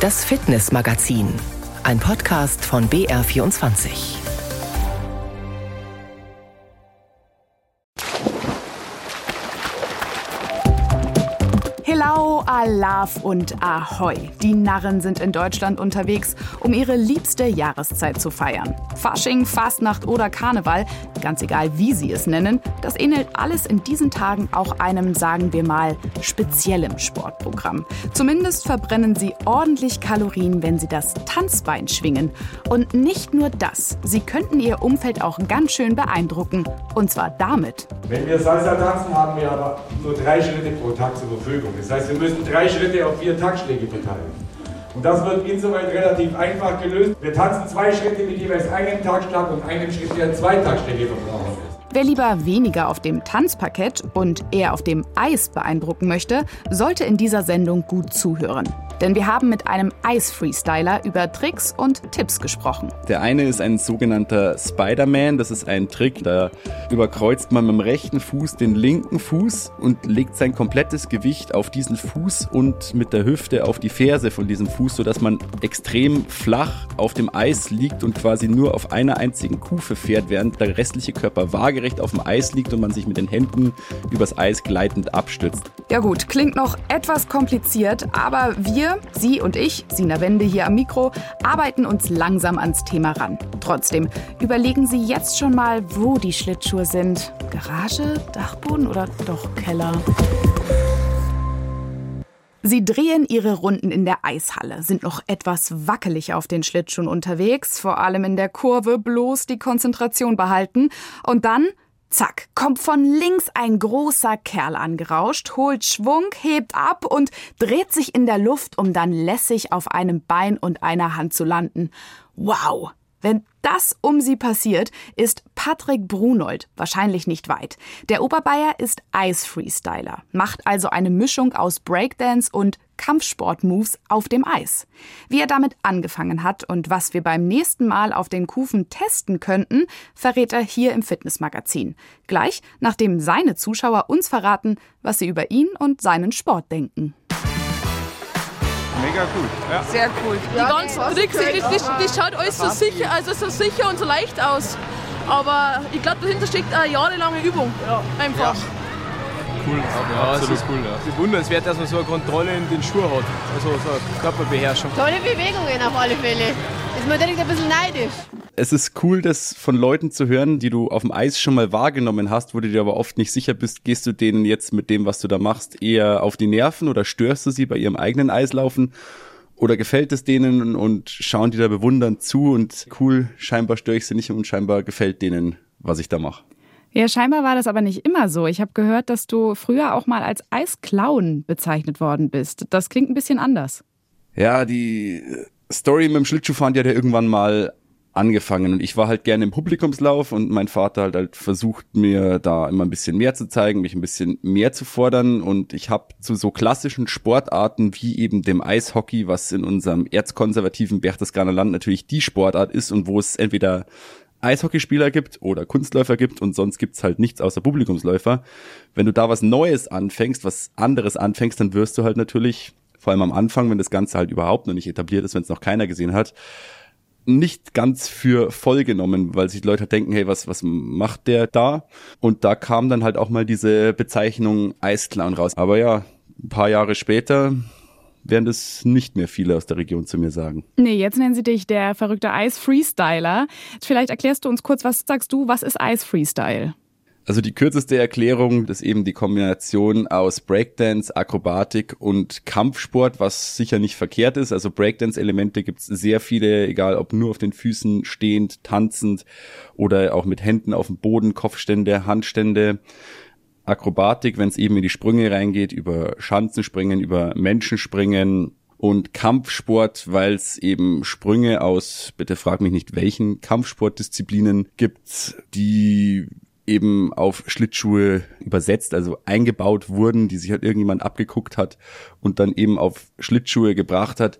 Das Fitnessmagazin, ein Podcast von BR24. Alaf und Ahoi. Die Narren sind in Deutschland unterwegs, um ihre liebste Jahreszeit zu feiern. Fasching, Fastnacht oder Karneval, ganz egal wie sie es nennen, das ähnelt alles in diesen Tagen auch einem, sagen wir mal, speziellen Sportprogramm. Zumindest verbrennen sie ordentlich Kalorien, wenn sie das Tanzbein schwingen. Und nicht nur das, sie könnten ihr Umfeld auch ganz schön beeindrucken. Und zwar damit. Wenn wir Salsa tanzen, haben wir aber nur drei Schritte pro Tag zur Verfügung. Das heißt, wir müssen drei Schritte auf vier Taktschläge verteilen. Und das wird insoweit relativ einfach gelöst. Wir tanzen zwei Schritte mit jeweils einem Taktschlag und einem Schritt, der zwei Taktschläge verbrauchen ist. Wer lieber weniger auf dem Tanzparkett und eher auf dem Eis beeindrucken möchte, sollte in dieser Sendung gut zuhören. Denn wir haben mit einem Eis-Freestyler über Tricks und Tipps gesprochen. Der eine ist ein sogenannter Spider-Man. Das ist ein Trick, da überkreuzt man mit dem rechten Fuß den linken Fuß und legt sein komplettes Gewicht auf diesen Fuß und mit der Hüfte auf die Ferse von diesem Fuß, sodass man extrem flach auf dem Eis liegt und quasi nur auf einer einzigen Kufe fährt, während der restliche Körper waagerecht auf dem Eis liegt und man sich mit den Händen übers Eis gleitend abstützt. Ja gut, klingt noch etwas kompliziert, aber wir Sie und ich, Sina Wende hier am Mikro, arbeiten uns langsam ans Thema ran. Trotzdem, überlegen Sie jetzt schon mal, wo die Schlittschuhe sind. Garage, Dachboden oder doch Keller? Sie drehen ihre Runden in der Eishalle, sind noch etwas wackelig auf den Schlittschuhen unterwegs, vor allem in der Kurve bloß die Konzentration behalten und dann Zack, kommt von links ein großer Kerl angerauscht, holt Schwung, hebt ab und dreht sich in der Luft, um dann lässig auf einem Bein und einer Hand zu landen. Wow! Wenn das um sie passiert, ist Patrick Brunold wahrscheinlich nicht weit. Der Oberbayer ist Eis-Freestyler, macht also eine Mischung aus Breakdance und Kampfsport-Moves auf dem Eis. Wie er damit angefangen hat und was wir beim nächsten Mal auf den Kufen testen könnten, verrät er hier im Fitnessmagazin. Gleich, nachdem seine Zuschauer uns verraten, was sie über ihn und seinen Sport denken. Mega cool. Ja. Sehr cool. Die ganzen Tricks, das, das schaut alles so sicher, also so sicher und so leicht aus. Aber ich glaube, dahinter steckt eine jahrelange Übung. Ja. Einfach. Cool, ja, absolut ist cool. Ja. Bewundernswert, dass man so eine Kontrolle in den Schuhen hat. Also so eine Körperbeherrschung. Tolle Bewegungen auf alle Fälle. Ist man direkt ein bisschen neidisch. Es ist cool, das von Leuten zu hören, die du auf dem Eis schon mal wahrgenommen hast, wo du dir aber oft nicht sicher bist, gehst du denen jetzt mit dem, was du da machst, eher auf die Nerven oder störst du sie bei ihrem eigenen Eislaufen? Oder gefällt es denen und schauen die da bewundernd zu und cool, scheinbar störe ich sie nicht und scheinbar gefällt denen, was ich da mache. Ja, scheinbar war das aber nicht immer so. Ich habe gehört, dass du früher auch mal als Eisclown bezeichnet worden bist. Das klingt ein bisschen anders. Ja, die Story mit dem Schlittschuhfahren, hat ja irgendwann mal angefangen und ich war halt gerne im Publikumslauf und mein Vater hat halt versucht mir da immer ein bisschen mehr zu zeigen, mich ein bisschen mehr zu fordern und ich habe zu so klassischen Sportarten wie eben dem Eishockey, was in unserem erzkonservativen Berchtesgadener Land natürlich die Sportart ist und wo es entweder Eishockeyspieler gibt oder Kunstläufer gibt und sonst gibt's halt nichts außer Publikumsläufer. Wenn du da was Neues anfängst, was anderes anfängst, dann wirst du halt natürlich, vor allem am Anfang, wenn das Ganze halt überhaupt noch nicht etabliert ist, wenn es noch keiner gesehen hat, nicht ganz für voll genommen, weil sich Leute denken, hey, was, was macht der da? Und da kam dann halt auch mal diese Bezeichnung Eisclown raus. Aber ja, ein paar Jahre später werden das nicht mehr viele aus der Region zu mir sagen. Nee, jetzt nennen sie dich der verrückte Eis-Freestyler. Vielleicht erklärst du uns kurz, was sagst du, was ist Eis-Freestyle? Also die kürzeste Erklärung ist eben die Kombination aus Breakdance, Akrobatik und Kampfsport, was sicher nicht verkehrt ist. Also Breakdance-Elemente gibt es sehr viele, egal ob nur auf den Füßen stehend, tanzend oder auch mit Händen auf dem Boden, Kopfstände, Handstände. Akrobatik, wenn es eben in die Sprünge reingeht, über Schanzenspringen, über Menschenspringen und Kampfsport, weil es eben Sprünge aus, bitte frag mich nicht welchen Kampfsportdisziplinen gibt, die eben auf Schlittschuhe übersetzt, also eingebaut wurden, die sich halt irgendjemand abgeguckt hat und dann eben auf Schlittschuhe gebracht hat.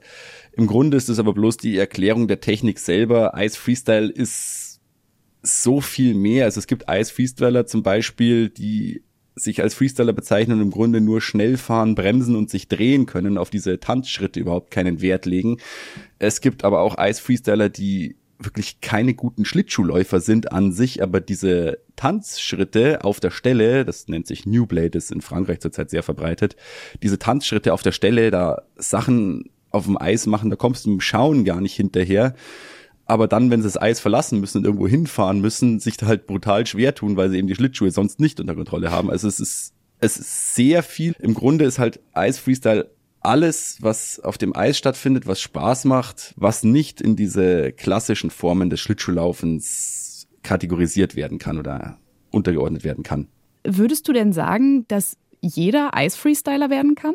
Im Grunde ist es aber bloß die Erklärung der Technik selber. Ice Freestyle ist so viel mehr. Also es gibt Ice Freestyler zum Beispiel, die sich als Freestyler bezeichnen im Grunde nur schnell fahren, bremsen und sich drehen können, auf diese Tanzschritte überhaupt keinen Wert legen. Es gibt aber auch Eis-Freestyler, die wirklich keine guten Schlittschuhläufer sind an sich, aber diese Tanzschritte auf der Stelle, das nennt sich New Blade, ist in Frankreich zurzeit sehr verbreitet, diese Tanzschritte auf der Stelle, da Sachen auf dem Eis machen, da kommst du im Schauen gar nicht hinterher. Aber dann, wenn sie das Eis verlassen müssen und irgendwo hinfahren müssen, sich da halt brutal schwer tun, weil sie eben die Schlittschuhe sonst nicht unter Kontrolle haben. Also es ist, es ist sehr viel. Im Grunde ist halt Eis Freestyle alles, was auf dem Eis stattfindet, was Spaß macht, was nicht in diese klassischen Formen des Schlittschuhlaufens kategorisiert werden kann oder untergeordnet werden kann. Würdest du denn sagen, dass jeder Eisfreestyler werden kann?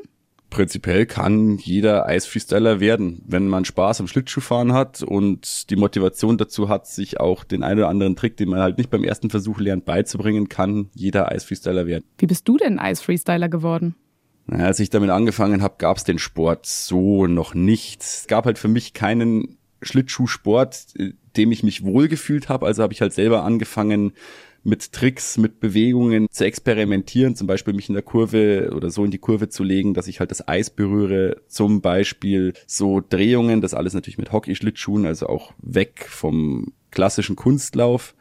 Prinzipiell kann jeder Eisfreestyler werden, wenn man Spaß am Schlittschuhfahren hat und die Motivation dazu hat, sich auch den einen oder anderen Trick, den man halt nicht beim ersten Versuch lernt, beizubringen, kann jeder Eisfreestyler werden. Wie bist du denn Eisfreestyler geworden? Naja, als ich damit angefangen habe, gab es den Sport so noch nicht. Es gab halt für mich keinen Schlittschuhsport, äh, dem ich mich wohlgefühlt habe. Also habe ich halt selber angefangen, mit Tricks, mit Bewegungen zu experimentieren, zum Beispiel mich in der Kurve oder so in die Kurve zu legen, dass ich halt das Eis berühre, zum Beispiel so Drehungen, das alles natürlich mit Hockey-Schlittschuhen, also auch weg vom klassischen Kunstlauf.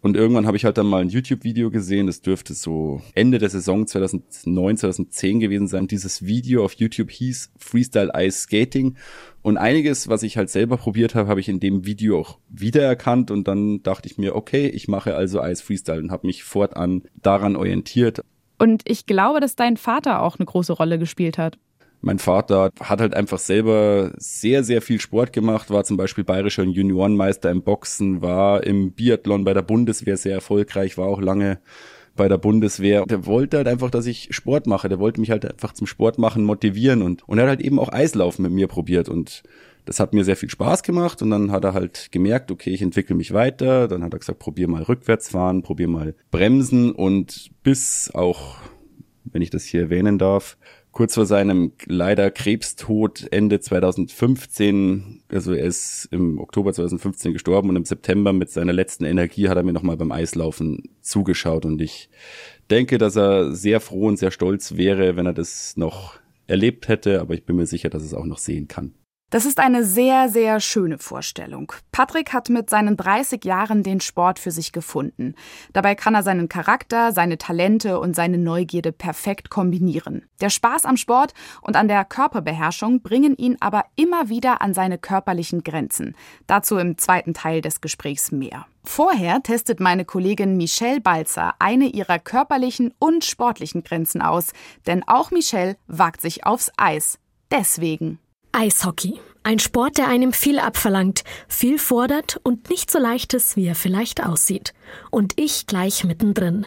Und irgendwann habe ich halt dann mal ein YouTube-Video gesehen, das dürfte so Ende der Saison 2009, 2010 gewesen sein. Dieses Video auf YouTube hieß Freestyle Ice Skating. Und einiges, was ich halt selber probiert habe, habe ich in dem Video auch wiedererkannt. Und dann dachte ich mir, okay, ich mache also Ice Freestyle und habe mich fortan daran orientiert. Und ich glaube, dass dein Vater auch eine große Rolle gespielt hat. Mein Vater hat halt einfach selber sehr, sehr viel Sport gemacht, war zum Beispiel bayerischer Juniorenmeister im Boxen, war im Biathlon bei der Bundeswehr sehr erfolgreich, war auch lange bei der Bundeswehr. Der wollte halt einfach, dass ich Sport mache. Der wollte mich halt einfach zum Sport machen motivieren und, und er hat halt eben auch Eislaufen mit mir probiert und das hat mir sehr viel Spaß gemacht und dann hat er halt gemerkt, okay, ich entwickle mich weiter. Dann hat er gesagt, probier mal rückwärts fahren, probier mal bremsen und bis auch, wenn ich das hier erwähnen darf, kurz vor seinem leider Krebstod Ende 2015, also er ist im Oktober 2015 gestorben und im September mit seiner letzten Energie hat er mir nochmal beim Eislaufen zugeschaut und ich denke, dass er sehr froh und sehr stolz wäre, wenn er das noch erlebt hätte, aber ich bin mir sicher, dass es auch noch sehen kann. Das ist eine sehr, sehr schöne Vorstellung. Patrick hat mit seinen 30 Jahren den Sport für sich gefunden. Dabei kann er seinen Charakter, seine Talente und seine Neugierde perfekt kombinieren. Der Spaß am Sport und an der Körperbeherrschung bringen ihn aber immer wieder an seine körperlichen Grenzen. Dazu im zweiten Teil des Gesprächs mehr. Vorher testet meine Kollegin Michelle Balzer eine ihrer körperlichen und sportlichen Grenzen aus. Denn auch Michelle wagt sich aufs Eis. Deswegen. Eishockey. Ein Sport, der einem viel abverlangt, viel fordert und nicht so leicht ist, wie er vielleicht aussieht. Und ich gleich mittendrin.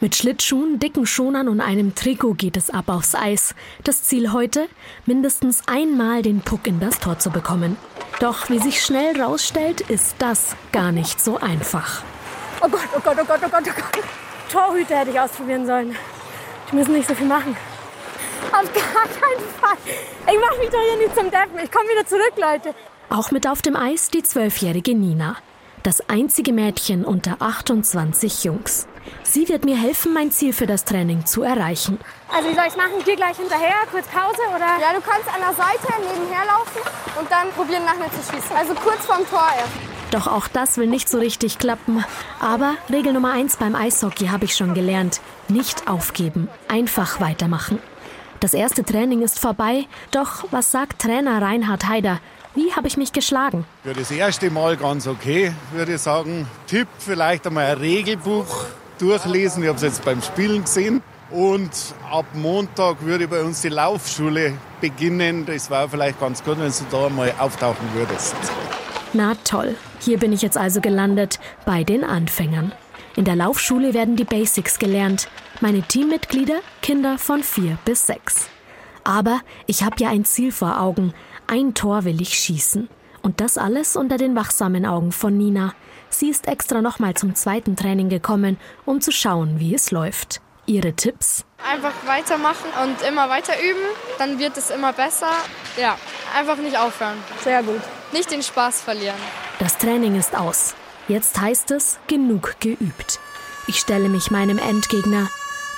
Mit Schlittschuhen, dicken Schonern und einem Trikot geht es ab aufs Eis. Das Ziel heute? Mindestens einmal den Puck in das Tor zu bekommen. Doch wie sich schnell rausstellt, ist das gar nicht so einfach. Oh Gott, oh Gott, oh Gott, oh Gott, oh Gott. Torhüter hätte ich ausprobieren sollen. Die müssen nicht so viel machen. Auf gar keinen Fall. Ich mach mich doch hier nicht zum Deppen. Ich komme wieder zurück, Leute. Auch mit auf dem Eis die zwölfjährige Nina. Das einzige Mädchen unter 28 Jungs. Sie wird mir helfen, mein Ziel für das Training zu erreichen. Also wie soll ich machen? Geh gleich hinterher, kurz Pause oder? Ja, du kannst an der Seite nebenher laufen und dann probieren nach mir zu schießen. Also kurz vorm Tor erst. Doch auch das will nicht so richtig klappen. Aber Regel Nummer eins beim Eishockey habe ich schon gelernt. Nicht aufgeben, einfach weitermachen. Das erste Training ist vorbei, doch was sagt Trainer Reinhard Haider? Wie habe ich mich geschlagen? Für das erste Mal ganz okay, würde ich sagen. Tipp vielleicht einmal ein Regelbuch durchlesen. Ich habe es jetzt beim Spielen gesehen. Und ab Montag würde bei uns die Laufschule beginnen. Das war vielleicht ganz gut, wenn du da mal auftauchen würdest. Na toll. Hier bin ich jetzt also gelandet bei den Anfängern. In der Laufschule werden die Basics gelernt. Meine Teammitglieder Kinder von vier bis sechs. Aber ich habe ja ein Ziel vor Augen. Ein Tor will ich schießen. Und das alles unter den wachsamen Augen von Nina. Sie ist extra nochmal zum zweiten Training gekommen, um zu schauen, wie es läuft. Ihre Tipps? Einfach weitermachen und immer weiter üben, dann wird es immer besser. Ja, einfach nicht aufhören. Sehr gut. Nicht den Spaß verlieren. Das Training ist aus. Jetzt heißt es genug geübt. Ich stelle mich meinem Endgegner,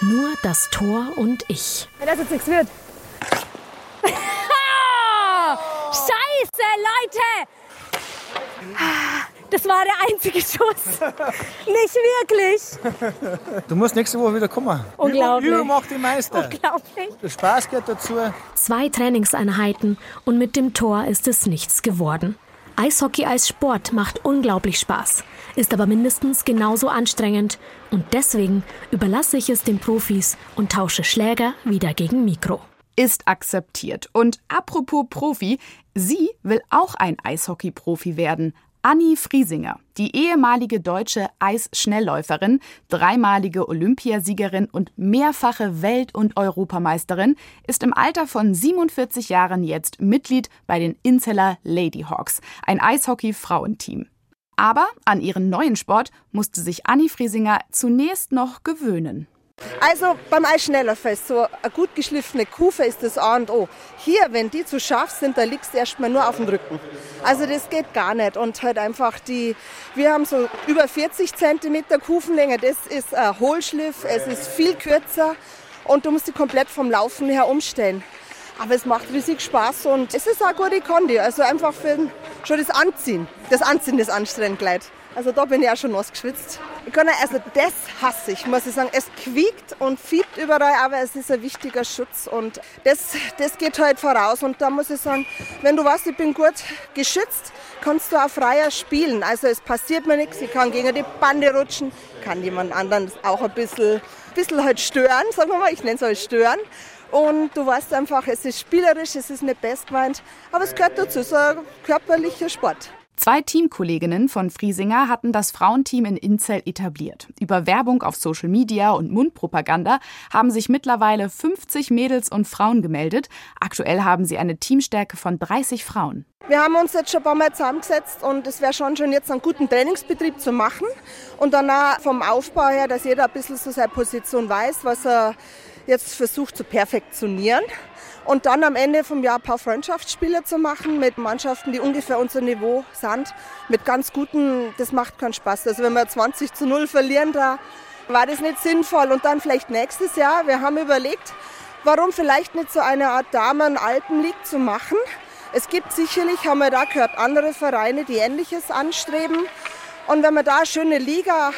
Nur das Tor und ich. Wenn das jetzt nichts wird. Scheiße, Leute! Das war der einzige Schuss. Nicht wirklich. Du musst nächste Woche wieder kommen. Unglaublich. Übung macht die Meister. Unglaublich. Der Spaß gehört dazu. Zwei Trainingseinheiten und mit dem Tor ist es nichts geworden. Eishockey als Sport macht unglaublich Spaß, ist aber mindestens genauso anstrengend und deswegen überlasse ich es den Profis und tausche Schläger wieder gegen Mikro. Ist akzeptiert. Und apropos Profi, sie will auch ein Eishockey-Profi werden. Anni Friesinger, die ehemalige deutsche Eisschnellläuferin, dreimalige Olympiasiegerin und mehrfache Welt- und Europameisterin, ist im Alter von 47 Jahren jetzt Mitglied bei den Inzeller Ladyhawks, ein Eishockey-Frauenteam. Aber an ihren neuen Sport musste sich Anni Friesinger zunächst noch gewöhnen. Also beim Eisschnellerfall, so eine gut geschliffene Kufe ist das A und O. Hier, wenn die zu scharf sind, da liegst du erstmal nur auf dem Rücken. Also das geht gar nicht. Und halt einfach die, wir haben so über 40 cm Kufenlänge, das ist ein Hohlschliff, es ist viel kürzer und du musst die komplett vom Laufen her umstellen. Aber es macht riesig Spaß und es ist auch gute Kondi. Also einfach für schon das Anziehen. Das Anziehen ist anstrengend. Also da bin ich auch schon nass geschwitzt. Ich kann also das hasse ich, muss ich sagen. Es quiekt und fiebt überall, aber es ist ein wichtiger Schutz und das, das geht halt voraus. Und da muss ich sagen, wenn du weißt, ich bin gut geschützt, kannst du auch freier spielen. Also es passiert mir nichts, ich kann gegen die Bande rutschen, kann jemand anderen auch ein bisschen, bisschen halt stören, sagen wir mal, ich nenne es halt stören. Und du weißt einfach, es ist spielerisch, es ist nicht best gemeint, aber es gehört dazu, so ein körperlicher Sport. Zwei Teamkolleginnen von Friesinger hatten das Frauenteam in Inzell etabliert. Über Werbung auf Social Media und Mundpropaganda haben sich mittlerweile 50 Mädels und Frauen gemeldet. Aktuell haben sie eine Teamstärke von 30 Frauen. Wir haben uns jetzt schon ein paar Mal zusammengesetzt und es wäre schon schon jetzt einen guten Trainingsbetrieb zu machen. Und danach vom Aufbau her, dass jeder ein bisschen so seine Position weiß, was er jetzt versucht zu perfektionieren. Und dann am Ende vom Jahr ein paar Freundschaftsspiele zu machen mit Mannschaften, die ungefähr unser Niveau sind. Mit ganz guten, das macht keinen Spaß. Also wenn wir 20 zu 0 verlieren, da war das nicht sinnvoll. Und dann vielleicht nächstes Jahr, wir haben überlegt, warum vielleicht nicht so eine Art Damen-Alpen-League zu machen. Es gibt sicherlich, haben wir da gehört, andere Vereine, die Ähnliches anstreben. Und wenn wir da eine schöne Liga,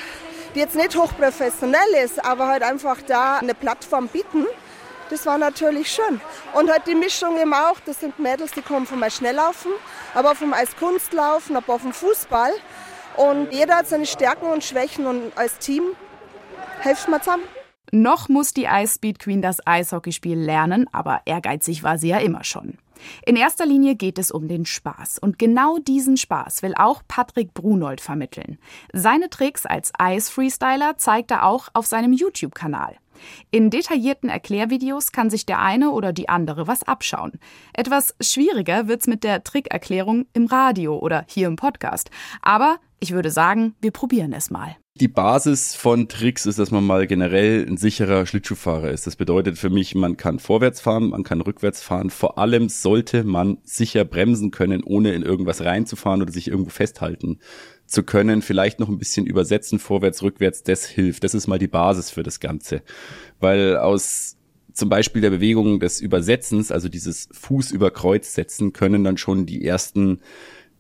die jetzt nicht hochprofessionell ist, aber halt einfach da eine Plattform bieten, das war natürlich schön. Und halt die Mischung eben auch, das sind Mädels, die kommen vom Eisschnelllaufen, aber vom Eiskunstlaufen, aber vom Fußball. Und jeder hat seine Stärken und Schwächen und als Team helfen wir zusammen. Noch muss die Ice Speed Queen das Eishockeyspiel lernen, aber ehrgeizig war sie ja immer schon. In erster Linie geht es um den Spaß. Und genau diesen Spaß will auch Patrick Brunold vermitteln. Seine Tricks als Eis-Freestyler zeigt er auch auf seinem YouTube-Kanal. In detaillierten Erklärvideos kann sich der eine oder die andere was abschauen. Etwas schwieriger wird's mit der Trickerklärung im Radio oder hier im Podcast. Aber ich würde sagen, wir probieren es mal. Die Basis von Tricks ist, dass man mal generell ein sicherer Schlittschuhfahrer ist. Das bedeutet für mich, man kann vorwärts fahren, man kann rückwärts fahren. Vor allem sollte man sicher bremsen können, ohne in irgendwas reinzufahren oder sich irgendwo festhalten zu können. Vielleicht noch ein bisschen übersetzen, vorwärts, rückwärts, das hilft. Das ist mal die Basis für das Ganze. Weil aus zum Beispiel der Bewegung des Übersetzens, also dieses Fuß über Kreuz setzen, können dann schon die ersten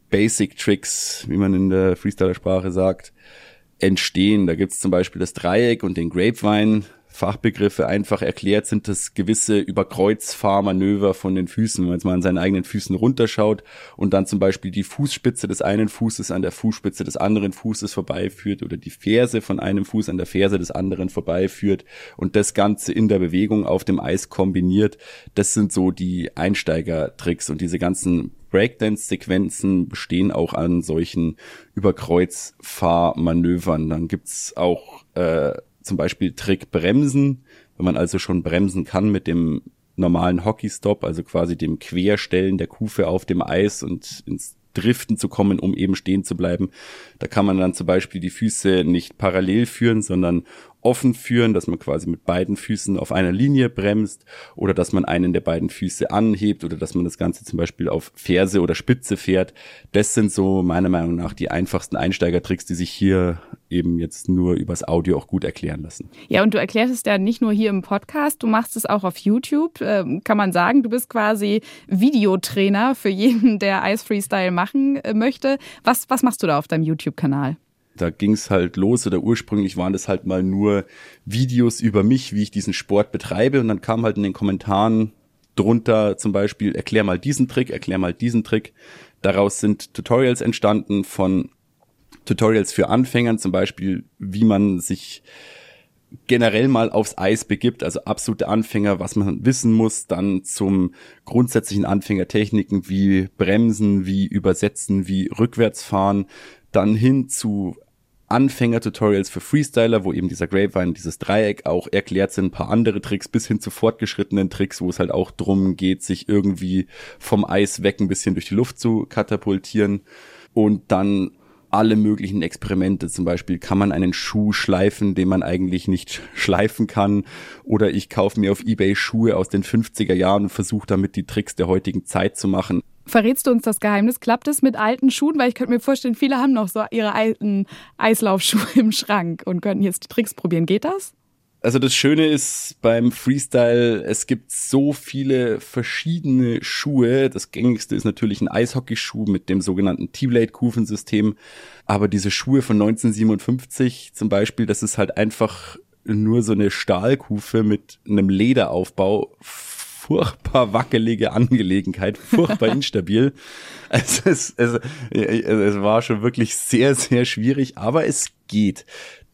Basic Tricks, wie man in der Freestyler-Sprache sagt, entstehen. Da gibt's zum Beispiel das Dreieck und den Grapevine. Fachbegriffe einfach erklärt sind das gewisse Überkreuzfahrmanöver von den Füßen, wenn man jetzt mal an seinen eigenen Füßen runterschaut und dann zum Beispiel die Fußspitze des einen Fußes an der Fußspitze des anderen Fußes vorbeiführt oder die Ferse von einem Fuß an der Ferse des anderen vorbeiführt und das Ganze in der Bewegung auf dem Eis kombiniert. Das sind so die Einsteigertricks und diese ganzen Breakdance-Sequenzen bestehen auch an solchen Überkreuzfahrmanövern. Dann gibt's auch äh, zum Beispiel Trick Bremsen, wenn man also schon bremsen kann mit dem normalen Hockeystop, also quasi dem Querstellen der Kufe auf dem Eis und ins Driften zu kommen, um eben stehen zu bleiben. Da kann man dann zum Beispiel die Füße nicht parallel führen, sondern offen führen, dass man quasi mit beiden Füßen auf einer Linie bremst oder dass man einen der beiden Füße anhebt oder dass man das Ganze zum Beispiel auf Ferse oder Spitze fährt. Das sind so meiner Meinung nach die einfachsten Einsteigertricks, die sich hier eben jetzt nur übers Audio auch gut erklären lassen. Ja, und du erklärst es ja nicht nur hier im Podcast, du machst es auch auf YouTube. Ähm, kann man sagen, du bist quasi Videotrainer für jeden, der Ice Freestyle machen äh, möchte. Was, was machst du da auf deinem YouTube-Kanal? Da ging's halt los oder ursprünglich waren das halt mal nur Videos über mich, wie ich diesen Sport betreibe und dann kam halt in den Kommentaren drunter zum Beispiel, erklär mal diesen Trick, erklär mal diesen Trick. Daraus sind Tutorials entstanden von Tutorials für Anfängern, zum Beispiel, wie man sich generell mal aufs Eis begibt, also absolute Anfänger, was man wissen muss, dann zum grundsätzlichen Anfängertechniken wie Bremsen, wie Übersetzen, wie Rückwärtsfahren, dann hin zu Anfänger-Tutorials für Freestyler, wo eben dieser Grapevine, dieses Dreieck auch erklärt sind, ein paar andere Tricks bis hin zu fortgeschrittenen Tricks, wo es halt auch drum geht, sich irgendwie vom Eis weg ein bisschen durch die Luft zu katapultieren und dann alle möglichen Experimente. Zum Beispiel kann man einen Schuh schleifen, den man eigentlich nicht schleifen kann. Oder ich kaufe mir auf Ebay Schuhe aus den 50er Jahren und versuche damit die Tricks der heutigen Zeit zu machen. Verrätst du uns das Geheimnis? Klappt es mit alten Schuhen? Weil ich könnte mir vorstellen, viele haben noch so ihre alten Eislaufschuhe im Schrank und könnten jetzt die Tricks probieren. Geht das? Also das Schöne ist beim Freestyle, es gibt so viele verschiedene Schuhe. Das gängigste ist natürlich ein Eishockeyschuh mit dem sogenannten T-Blade-Kufensystem. Aber diese Schuhe von 1957 zum Beispiel, das ist halt einfach nur so eine Stahlkufe mit einem Lederaufbau furchtbar wackelige Angelegenheit, furchtbar instabil. Also es, es, es war schon wirklich sehr, sehr schwierig, aber es geht.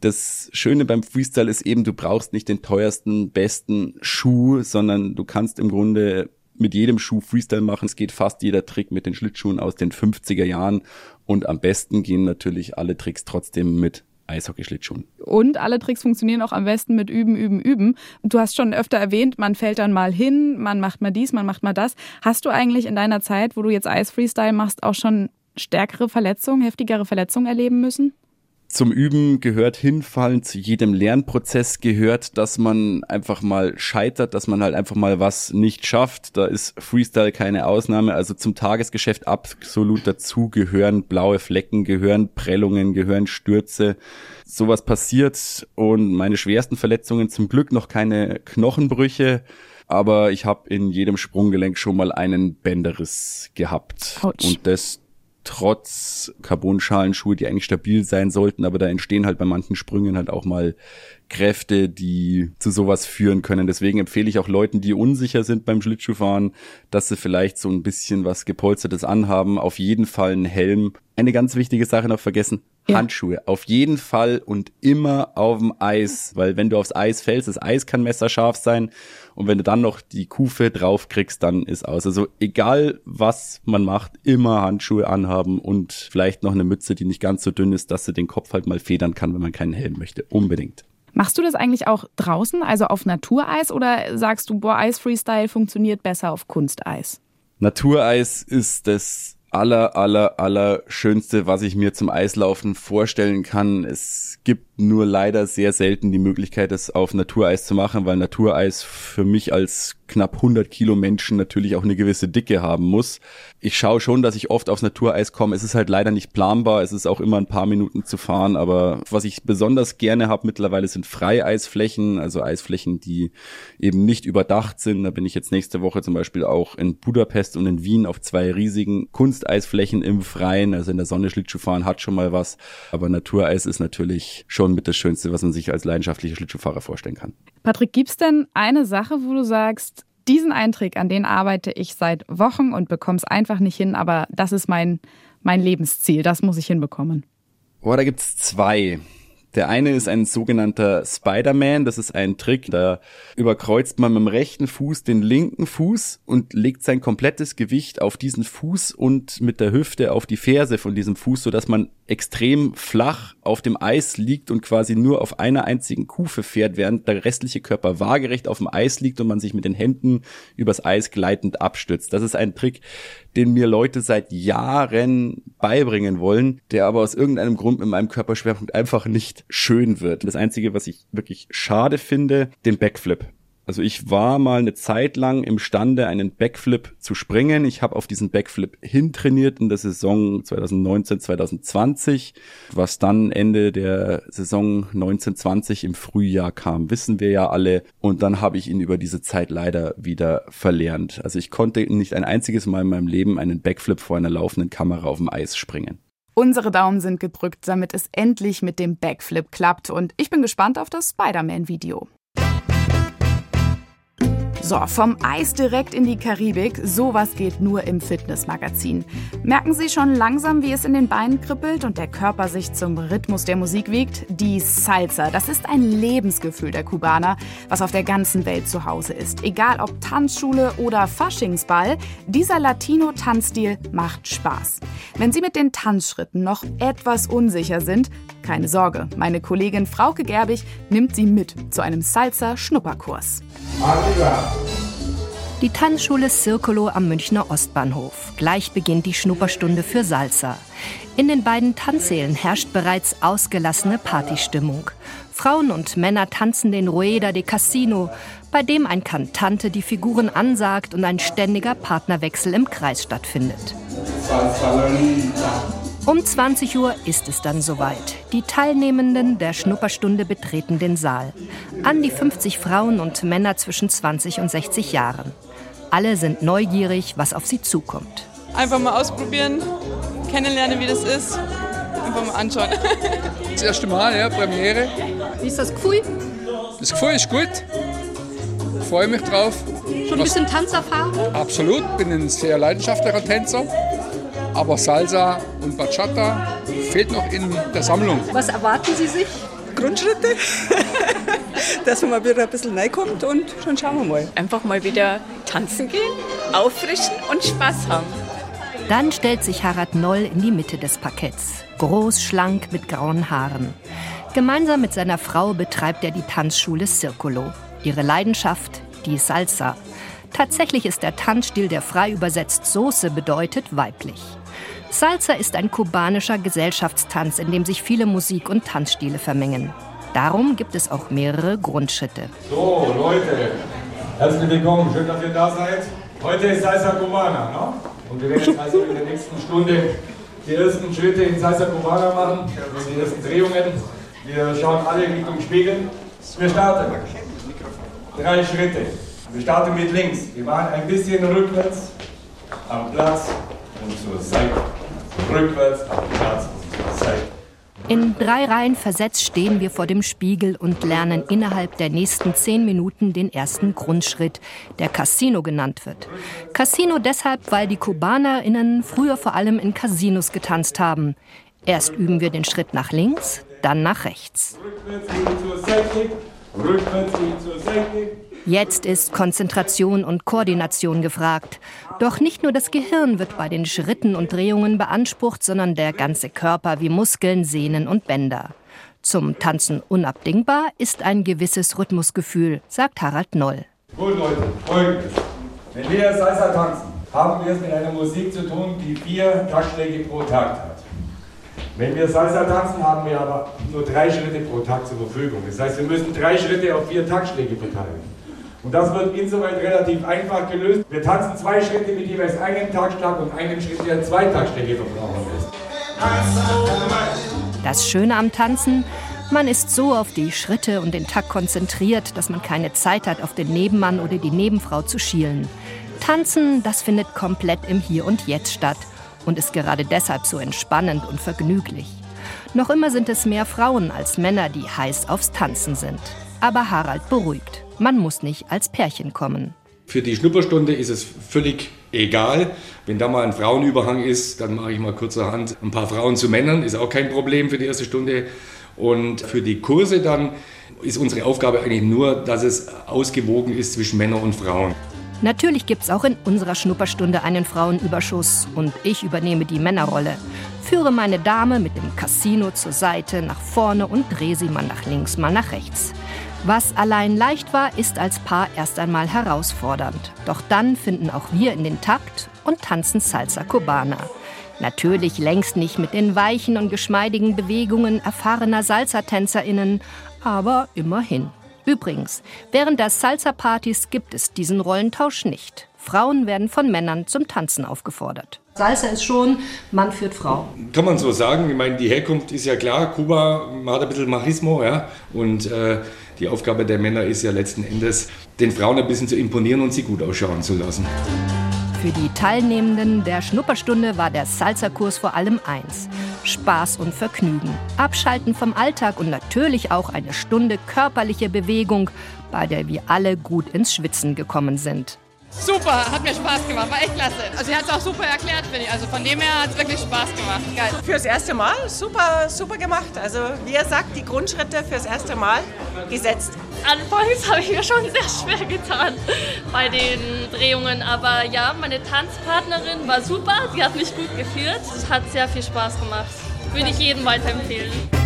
Das Schöne beim Freestyle ist eben, du brauchst nicht den teuersten, besten Schuh, sondern du kannst im Grunde mit jedem Schuh Freestyle machen. Es geht fast jeder Trick mit den Schlittschuhen aus den 50er Jahren und am besten gehen natürlich alle Tricks trotzdem mit Eishockeyschlittschuhen. Und alle Tricks funktionieren auch am besten mit Üben, Üben, Üben. Du hast schon öfter erwähnt, man fällt dann mal hin, man macht mal dies, man macht mal das. Hast du eigentlich in deiner Zeit, wo du jetzt Eisfreestyle machst, auch schon stärkere Verletzungen, heftigere Verletzungen erleben müssen? Zum Üben gehört hinfallen, zu jedem Lernprozess gehört, dass man einfach mal scheitert, dass man halt einfach mal was nicht schafft. Da ist Freestyle keine Ausnahme. Also zum Tagesgeschäft absolut dazu gehören blaue Flecken, gehören Prellungen, gehören Stürze. Sowas passiert und meine schwersten Verletzungen zum Glück noch keine Knochenbrüche aber ich habe in jedem Sprunggelenk schon mal einen Bänderriss gehabt. Ouch. Und das trotz Carbonschalenschuhe, die eigentlich stabil sein sollten, aber da entstehen halt bei manchen Sprüngen halt auch mal Kräfte, die zu sowas führen können. Deswegen empfehle ich auch Leuten, die unsicher sind beim Schlittschuhfahren, dass sie vielleicht so ein bisschen was gepolstertes anhaben, auf jeden Fall einen Helm. Eine ganz wichtige Sache noch vergessen, ja. Handschuhe. Auf jeden Fall und immer auf dem Eis, weil wenn du aufs Eis fällst, das Eis kann messerscharf sein und wenn du dann noch die Kufe draufkriegst, dann ist aus. Also egal was man macht, immer Handschuhe anhaben und vielleicht noch eine Mütze, die nicht ganz so dünn ist, dass sie den Kopf halt mal federn kann, wenn man keinen Helm möchte. Unbedingt. Machst du das eigentlich auch draußen, also auf Natureis oder sagst du, boah, Eis Freestyle funktioniert besser auf Kunsteis? Natureis ist das aller, aller, aller Schönste, was ich mir zum Eislaufen vorstellen kann. Es gibt nur leider sehr selten die Möglichkeit, das auf Natureis zu machen, weil Natureis für mich als knapp 100 Kilo Menschen natürlich auch eine gewisse Dicke haben muss. Ich schaue schon, dass ich oft aufs Natureis komme. Es ist halt leider nicht planbar. Es ist auch immer ein paar Minuten zu fahren. Aber was ich besonders gerne habe mittlerweile sind Freieisflächen, also Eisflächen, die eben nicht überdacht sind. Da bin ich jetzt nächste Woche zum Beispiel auch in Budapest und in Wien auf zwei riesigen Kunsteisflächen im Freien. Also in der Sonne Schlittschuh fahren hat schon mal was. Aber Natureis ist natürlich schon mit das Schönste, was man sich als leidenschaftlicher Schlittschuhfahrer vorstellen kann. Patrick, gibt's denn eine Sache, wo du sagst, diesen Eintrick, an den arbeite ich seit Wochen und bekomme es einfach nicht hin, aber das ist mein, mein Lebensziel, das muss ich hinbekommen. Boah, da gibt's zwei. Der eine ist ein sogenannter Spider-Man. Das ist ein Trick, da überkreuzt man mit dem rechten Fuß den linken Fuß und legt sein komplettes Gewicht auf diesen Fuß und mit der Hüfte auf die Ferse von diesem Fuß, sodass man extrem flach auf dem Eis liegt und quasi nur auf einer einzigen Kufe fährt, während der restliche Körper waagerecht auf dem Eis liegt und man sich mit den Händen übers Eis gleitend abstützt. Das ist ein Trick, den mir Leute seit Jahren beibringen wollen, der aber aus irgendeinem Grund mit meinem Körperschwerpunkt einfach nicht schön wird. Das Einzige, was ich wirklich schade finde, den Backflip. Also ich war mal eine Zeit lang imstande, einen Backflip zu springen. Ich habe auf diesen Backflip hintrainiert in der Saison 2019, 2020. Was dann Ende der Saison 1920 im Frühjahr kam, wissen wir ja alle. Und dann habe ich ihn über diese Zeit leider wieder verlernt. Also ich konnte nicht ein einziges Mal in meinem Leben einen Backflip vor einer laufenden Kamera auf dem Eis springen. Unsere Daumen sind gedrückt, damit es endlich mit dem Backflip klappt. Und ich bin gespannt auf das Spider-Man-Video. So, vom Eis direkt in die Karibik, sowas geht nur im Fitnessmagazin. Merken Sie schon langsam, wie es in den Beinen kribbelt und der Körper sich zum Rhythmus der Musik wiegt? Die Salsa, das ist ein Lebensgefühl der Kubaner, was auf der ganzen Welt zu Hause ist. Egal ob Tanzschule oder Faschingsball, dieser Latino-Tanzstil macht Spaß. Wenn Sie mit den Tanzschritten noch etwas unsicher sind, keine Sorge, meine Kollegin Frauke Gerbig nimmt Sie mit zu einem Salsa-Schnupperkurs. Die Tanzschule Circolo am Münchner Ostbahnhof. Gleich beginnt die Schnupperstunde für Salsa. In den beiden Tanzsälen herrscht bereits ausgelassene Partystimmung. Frauen und Männer tanzen den Rueda de Casino, bei dem ein Kantante die Figuren ansagt und ein ständiger Partnerwechsel im Kreis stattfindet. Um 20 Uhr ist es dann soweit. Die Teilnehmenden der Schnupperstunde betreten den Saal. An die 50 Frauen und Männer zwischen 20 und 60 Jahren. Alle sind neugierig, was auf sie zukommt. Einfach mal ausprobieren, kennenlernen, wie das ist. Einfach mal anschauen. Das erste Mal, ja, Premiere. Wie ist das Gefühl? Das Gefühl ist gut. Freue mich drauf. Schon ein bisschen Tanzerfahrung? Absolut, bin ein sehr leidenschaftlicher Tänzer. Aber Salsa und Bachata fehlt noch in der Sammlung. Was erwarten Sie sich? Grundschritte, dass man mal wieder ein bisschen reinkommt und schon schauen wir mal. Einfach mal wieder tanzen gehen, auffrischen und Spaß haben. Dann stellt sich Harald Noll in die Mitte des Parketts. Groß, schlank, mit grauen Haaren. Gemeinsam mit seiner Frau betreibt er die Tanzschule Circolo. Ihre Leidenschaft, die Salsa. Tatsächlich ist der Tanzstil, der frei übersetzt Soße bedeutet, weiblich. Salsa ist ein kubanischer Gesellschaftstanz, in dem sich viele Musik- und Tanzstile vermengen. Darum gibt es auch mehrere Grundschritte. So, Leute, herzlich willkommen. Schön, dass ihr da seid. Heute ist Salsa Cubana, ne? Und wir werden also in der nächsten Stunde die ersten Schritte in Salsa Cubana machen, die ersten Drehungen. Wir schauen alle Richtung Spiegel. Wir starten. Drei Schritte. Wir starten mit links. Wir machen ein bisschen rückwärts am Platz und zur Seite. Rückwärts Platz Seite. In drei Reihen versetzt stehen wir vor dem Spiegel und lernen innerhalb der nächsten zehn Minuten den ersten Grundschritt, der Casino genannt wird. Casino deshalb, weil die KubanerInnen früher vor allem in Casinos getanzt haben. Erst üben wir den Schritt nach links, dann nach rechts. Rückwärts Jetzt ist Konzentration und Koordination gefragt. Doch nicht nur das Gehirn wird bei den Schritten und Drehungen beansprucht, sondern der ganze Körper wie Muskeln, Sehnen und Bänder. Zum Tanzen unabdingbar ist ein gewisses Rhythmusgefühl, sagt Harald Noll. Gut, Leute, folgendes. Wenn wir Salsa tanzen, haben wir es mit einer Musik zu tun, die vier Taktschläge pro Takt hat. Wenn wir Salsa tanzen, haben wir aber nur drei Schritte pro Takt zur Verfügung. Das heißt, wir müssen drei Schritte auf vier Taktschläge verteilen. Und das wird insoweit relativ einfach gelöst. Wir tanzen zwei Schritte mit jeweils einem Taktschlag und einen Schritt, der zwei Taktschläge verbrauchen lässt. Das Schöne am Tanzen, man ist so auf die Schritte und den Takt konzentriert, dass man keine Zeit hat, auf den Nebenmann oder die Nebenfrau zu schielen. Tanzen, das findet komplett im Hier und Jetzt statt und ist gerade deshalb so entspannend und vergnüglich. Noch immer sind es mehr Frauen als Männer, die heiß aufs Tanzen sind. Aber Harald beruhigt. Man muss nicht als Pärchen kommen. Für die Schnupperstunde ist es völlig egal. Wenn da mal ein Frauenüberhang ist, dann mache ich mal kurzerhand ein paar Frauen zu Männern. Ist auch kein Problem für die erste Stunde. Und für die Kurse dann ist unsere Aufgabe eigentlich nur, dass es ausgewogen ist zwischen Männern und Frauen. Natürlich gibt es auch in unserer Schnupperstunde einen Frauenüberschuss und ich übernehme die Männerrolle. Führe meine Dame mit dem Casino zur Seite, nach vorne und drehe sie mal nach links, mal nach rechts. Was allein leicht war, ist als Paar erst einmal herausfordernd. Doch dann finden auch wir in den Takt und tanzen Salsa Cubana. Natürlich längst nicht mit den weichen und geschmeidigen Bewegungen erfahrener Salsa-TänzerInnen, aber immerhin. Übrigens, während der Salsa-Partys gibt es diesen Rollentausch nicht. Frauen werden von Männern zum Tanzen aufgefordert. Salsa ist schon Mann führt Frau. Kann man so sagen. Ich meine, die Herkunft ist ja klar. Kuba hat ein bisschen Machismo, ja. Und äh, die Aufgabe der Männer ist ja letzten Endes, den Frauen ein bisschen zu imponieren und sie gut ausschauen zu lassen. Für die Teilnehmenden der Schnupperstunde war der Salsa-Kurs vor allem eins: Spaß und Vergnügen. Abschalten vom Alltag und natürlich auch eine Stunde körperliche Bewegung, bei der wir alle gut ins Schwitzen gekommen sind. Super, hat mir Spaß gemacht, war echt klasse. Also sie hat es auch super erklärt, finde ich. Also von dem her hat es wirklich Spaß gemacht. Geil. Fürs erste Mal super, super gemacht. Also wie er sagt, die Grundschritte fürs erste Mal gesetzt. Anfangs habe ich mir schon sehr schwer getan bei den Drehungen, aber ja, meine Tanzpartnerin war super, sie hat mich gut geführt. Es hat sehr viel Spaß gemacht. Würde ich jedem weiterempfehlen.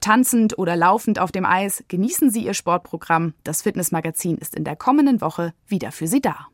Tanzend oder laufend auf dem Eis, genießen Sie Ihr Sportprogramm. Das Fitnessmagazin ist in der kommenden Woche wieder für Sie da.